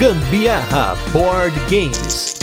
Gambiarra Board Games.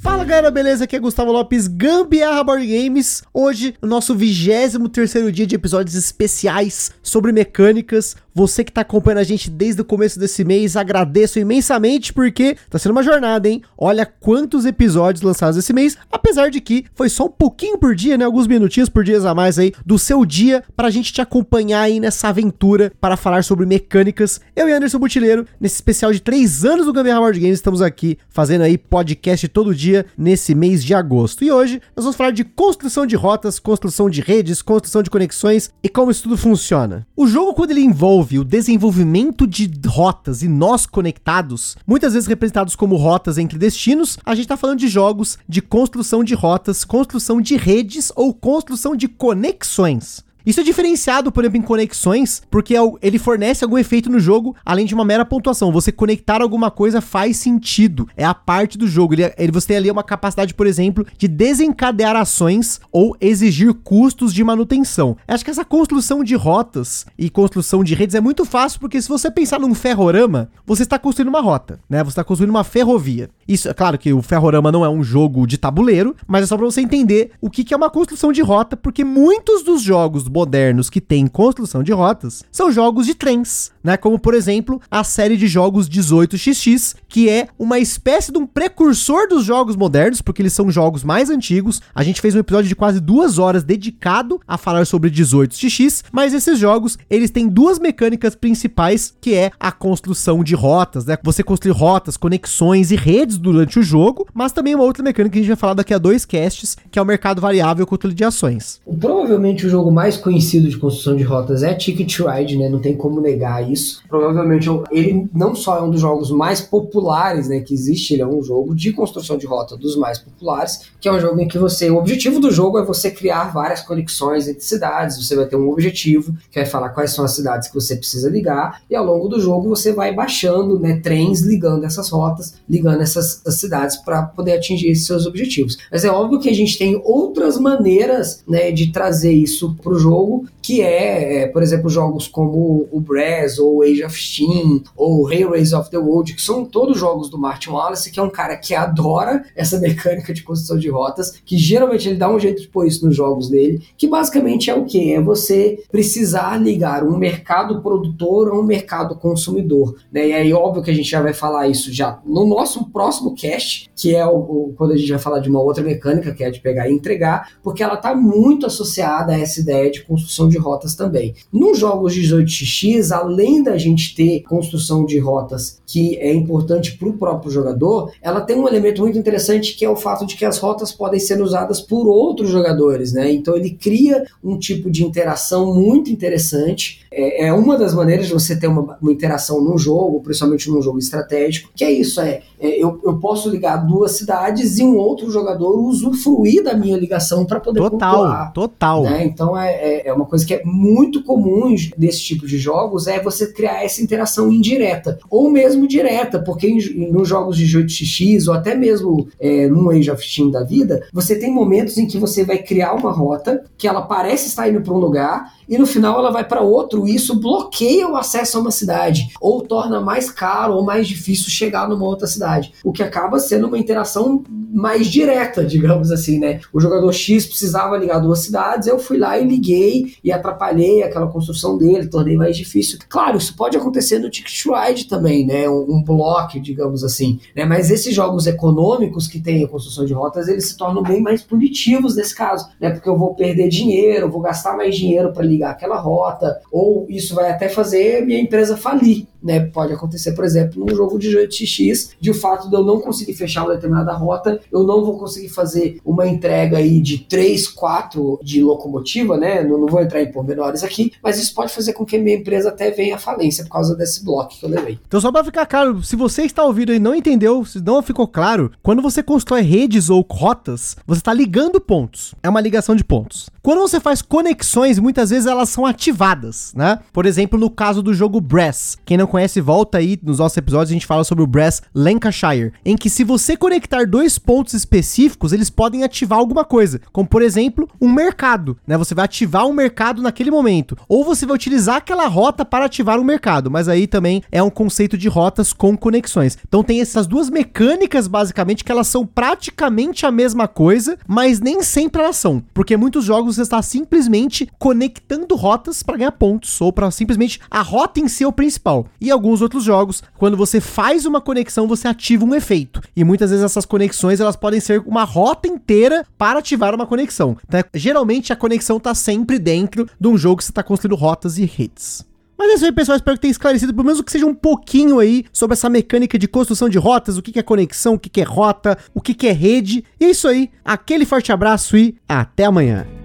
Fala galera, beleza? Aqui é Gustavo Lopes, Gambiarra Board Games. Hoje, o nosso 23 terceiro dia de episódios especiais sobre mecânicas. Você que tá acompanhando a gente desde o começo desse mês, agradeço imensamente porque tá sendo uma jornada, hein? Olha quantos episódios lançados esse mês, apesar de que foi só um pouquinho por dia, né? Alguns minutinhos por dia a mais aí do seu dia pra gente te acompanhar aí nessa aventura para falar sobre mecânicas. Eu e Anderson Butileiro, nesse especial de 3 anos do Gambiarra Board Games, estamos aqui fazendo aí podcast todo dia nesse mês de agosto. E hoje nós vamos falar de construção de rotas, construção de redes, construção de conexões e como isso tudo funciona. O jogo, quando ele envolve envolve o desenvolvimento de rotas e nós conectados, muitas vezes representados como rotas entre destinos, a gente está falando de jogos de construção de rotas, construção de redes ou construção de conexões. Isso é diferenciado, por exemplo, em conexões, porque é ele fornece algum efeito no jogo, além de uma mera pontuação. Você conectar alguma coisa faz sentido. É a parte do jogo. Ele, é, ele você tem ali uma capacidade, por exemplo, de desencadear ações ou exigir custos de manutenção. Acho que essa construção de rotas e construção de redes é muito fácil, porque se você pensar num ferrorama, você está construindo uma rota, né? Você está construindo uma ferrovia. Isso, é claro que o ferrorama não é um jogo de tabuleiro, mas é só para você entender o que, que é uma construção de rota, porque muitos dos jogos modernos que têm construção de rotas são jogos de trens, né? Como por exemplo, a série de jogos 18xx, que é uma espécie de um precursor dos jogos modernos, porque eles são jogos mais antigos. A gente fez um episódio de quase duas horas dedicado a falar sobre 18xx, mas esses jogos, eles têm duas mecânicas principais, que é a construção de rotas, né? Você construir rotas, conexões e redes durante o jogo, mas também uma outra mecânica que a gente vai falar daqui a dois casts, que é o mercado variável controle de ações. Provavelmente o jogo mais conhecido de construção de rotas é Ticket Ride, né? Não tem como negar isso. Provavelmente ele não só é um dos jogos mais populares, né, que existe, ele é um jogo de construção de rota dos mais populares, que é um jogo em que você, o objetivo do jogo é você criar várias conexões entre cidades, você vai ter um objetivo, que vai falar quais são as cidades que você precisa ligar, e ao longo do jogo você vai baixando, né, trens ligando essas rotas, ligando essas cidades para poder atingir esses seus objetivos. Mas é óbvio que a gente tem outras maneiras, né, de trazer isso para o jogo, que é, é, por exemplo, jogos como o Brass ou Age of Steam ou Railways of the World, que são todos jogos do Martin Wallace, que é um cara que adora essa mecânica de construção de rotas, que geralmente ele dá um jeito de pôr isso nos jogos dele, que basicamente é o que? É você precisar ligar um mercado produtor a um mercado consumidor. Né? E aí, óbvio que a gente já vai falar isso já no nosso próximo cast, que é o, o quando a gente vai falar de uma outra mecânica, que é de pegar e entregar, porque ela está muito associada a essa ideia de construção de rotas também. Nos jogos 18x, além da gente ter construção de rotas que é importante para o próprio jogador, ela tem um elemento muito interessante que é o fato de que as rotas podem ser usadas por outros jogadores, né? Então ele cria um tipo de interação muito interessante. É, é uma das maneiras de você ter uma, uma, interação num jogo, principalmente num jogo estratégico, que é isso, é, é eu, eu posso ligar duas cidades e um outro jogador usufruir da minha ligação para poder total, pontuar. Total, né? Então é, é, é uma coisa que é muito comum desse tipo de jogos, é você criar essa interação indireta, ou mesmo direta, porque em, nos jogos de 8xx, ou até mesmo é, num Age of Steam da vida, você tem momentos em que você vai criar uma rota que ela parece estar indo para um lugar e no final ela vai para outro e isso bloqueia o acesso a uma cidade ou torna mais caro ou mais difícil chegar numa outra cidade, o que acaba sendo uma interação mais direta, digamos assim, né? O jogador X precisava ligar duas cidades, eu fui lá e liguei e atrapalhei aquela construção dele, tornei mais difícil. Claro, isso pode acontecer no Ticket Ride também, né? Um, um bloco, digamos assim, né? Mas esses jogos econômicos que têm a construção de rotas, eles se tornam bem mais punitivos nesse caso, né? Porque eu vou perder dinheiro, vou gastar mais dinheiro para ligar aquela rota, ou isso vai até fazer minha empresa falir. Né? Pode acontecer, por exemplo, num jogo de 8x, de o fato de eu não conseguir fechar uma determinada rota, eu não vou conseguir fazer uma entrega aí de 3, 4 de locomotiva, né? Não, não vou entrar em pormenores aqui, mas isso pode fazer com que minha empresa até venha à falência por causa desse bloco que eu levei. Então, só para ficar claro, se você está ouvindo e não entendeu, se não ficou claro, quando você constrói redes ou rotas, você está ligando pontos. É uma ligação de pontos. Quando você faz conexões, muitas vezes elas são ativadas, né? Por exemplo, no caso do jogo Brass. Quem não conhece, volta aí nos nossos episódios, a gente fala sobre o Brass Lancashire, em que se você conectar dois pontos específicos, eles podem ativar alguma coisa, como por exemplo, um mercado, né? Você vai ativar um mercado naquele momento, ou você vai utilizar aquela rota para ativar um mercado, mas aí também é um conceito de rotas com conexões. Então tem essas duas mecânicas basicamente que elas são praticamente a mesma coisa, mas nem sempre elas são, porque muitos jogos você está simplesmente conectando rotas para ganhar pontos ou para simplesmente a rota em si é o principal. E alguns outros jogos, quando você faz uma conexão, você ativa um efeito. E muitas vezes essas conexões elas podem ser uma rota inteira para ativar uma conexão. Então, geralmente a conexão está sempre dentro de um jogo que você está construindo rotas e hits. Mas é isso aí, pessoal. Espero que tenha esclarecido, pelo menos que seja um pouquinho aí sobre essa mecânica de construção de rotas, o que é conexão, o que é rota, o que é rede. E é isso aí. Aquele forte abraço e até amanhã.